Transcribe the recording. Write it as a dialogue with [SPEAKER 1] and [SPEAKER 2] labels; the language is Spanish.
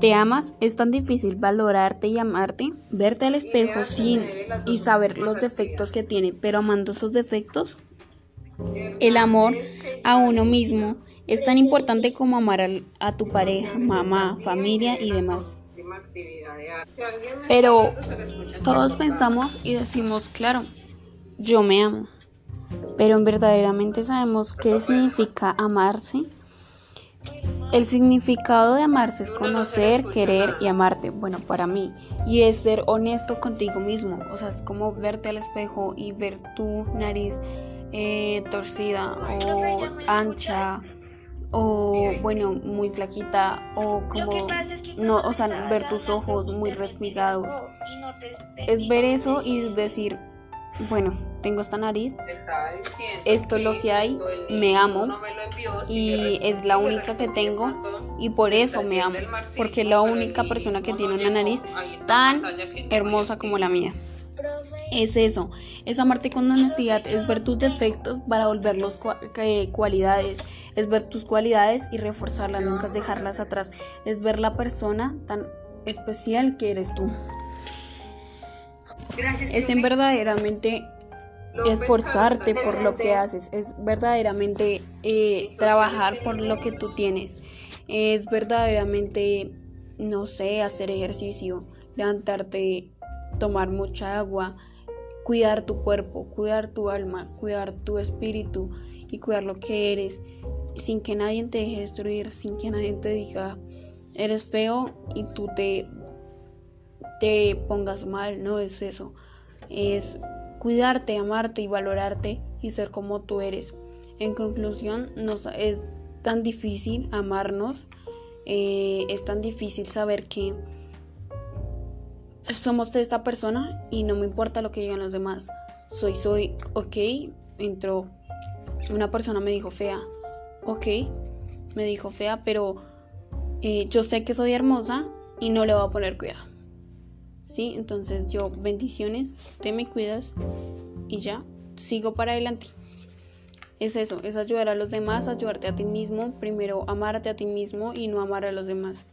[SPEAKER 1] ¿Te amas? ¿Es tan difícil valorarte y amarte? Verte al espejo sin y saber los defectos que tiene, pero amando esos defectos. El amor a uno mismo es tan importante como amar a, tu pareja, mamá, familia y demás. Pero todos pensamos y decimos, claro, yo me amo. Pero verdaderamente sabemos qué significa amarse. El significado de amarse es conocer, querer y amarte, bueno, para mí. Y es ser honesto contigo mismo. O sea, es como verte al espejo y ver tu nariz eh, torcida o ancha o bueno, muy flaquita o como no, o sea, ver tus ojos muy respigados. Es ver eso y decir, bueno, tengo esta nariz, esto es lo que hay, me amo. Y es la única que tengo. y por eso me amo, porque es la única persona que tiene una nariz tan hermosa como la mía. Es eso, es amarte con honestidad, es ver tus defectos para volverlos cualidades, es ver tus cualidades y reforzarlas, nunca dejarlas atrás, es ver la persona tan especial que eres tú. Es en verdaderamente esforzarte por lo que haces, es verdaderamente eh, trabajar por lo que tú tienes, es verdaderamente, no sé, hacer ejercicio, levantarte, tomar mucha agua, cuidar tu cuerpo, cuidar tu alma, cuidar tu espíritu y cuidar lo que eres, sin que nadie te deje destruir, sin que nadie te diga, eres feo y tú te, te pongas mal, no es eso, es cuidarte, amarte y valorarte y ser como tú eres. En conclusión, nos, es tan difícil amarnos, eh, es tan difícil saber que somos de esta persona y no me importa lo que digan los demás. Soy, soy, ok, entró una persona me dijo fea, ok, me dijo fea, pero eh, yo sé que soy hermosa y no le voy a poner cuidado. ¿Sí? Entonces yo, bendiciones, te me cuidas y ya, sigo para adelante. Es eso, es ayudar a los demás, ayudarte a ti mismo, primero amarte a ti mismo y no amar a los demás.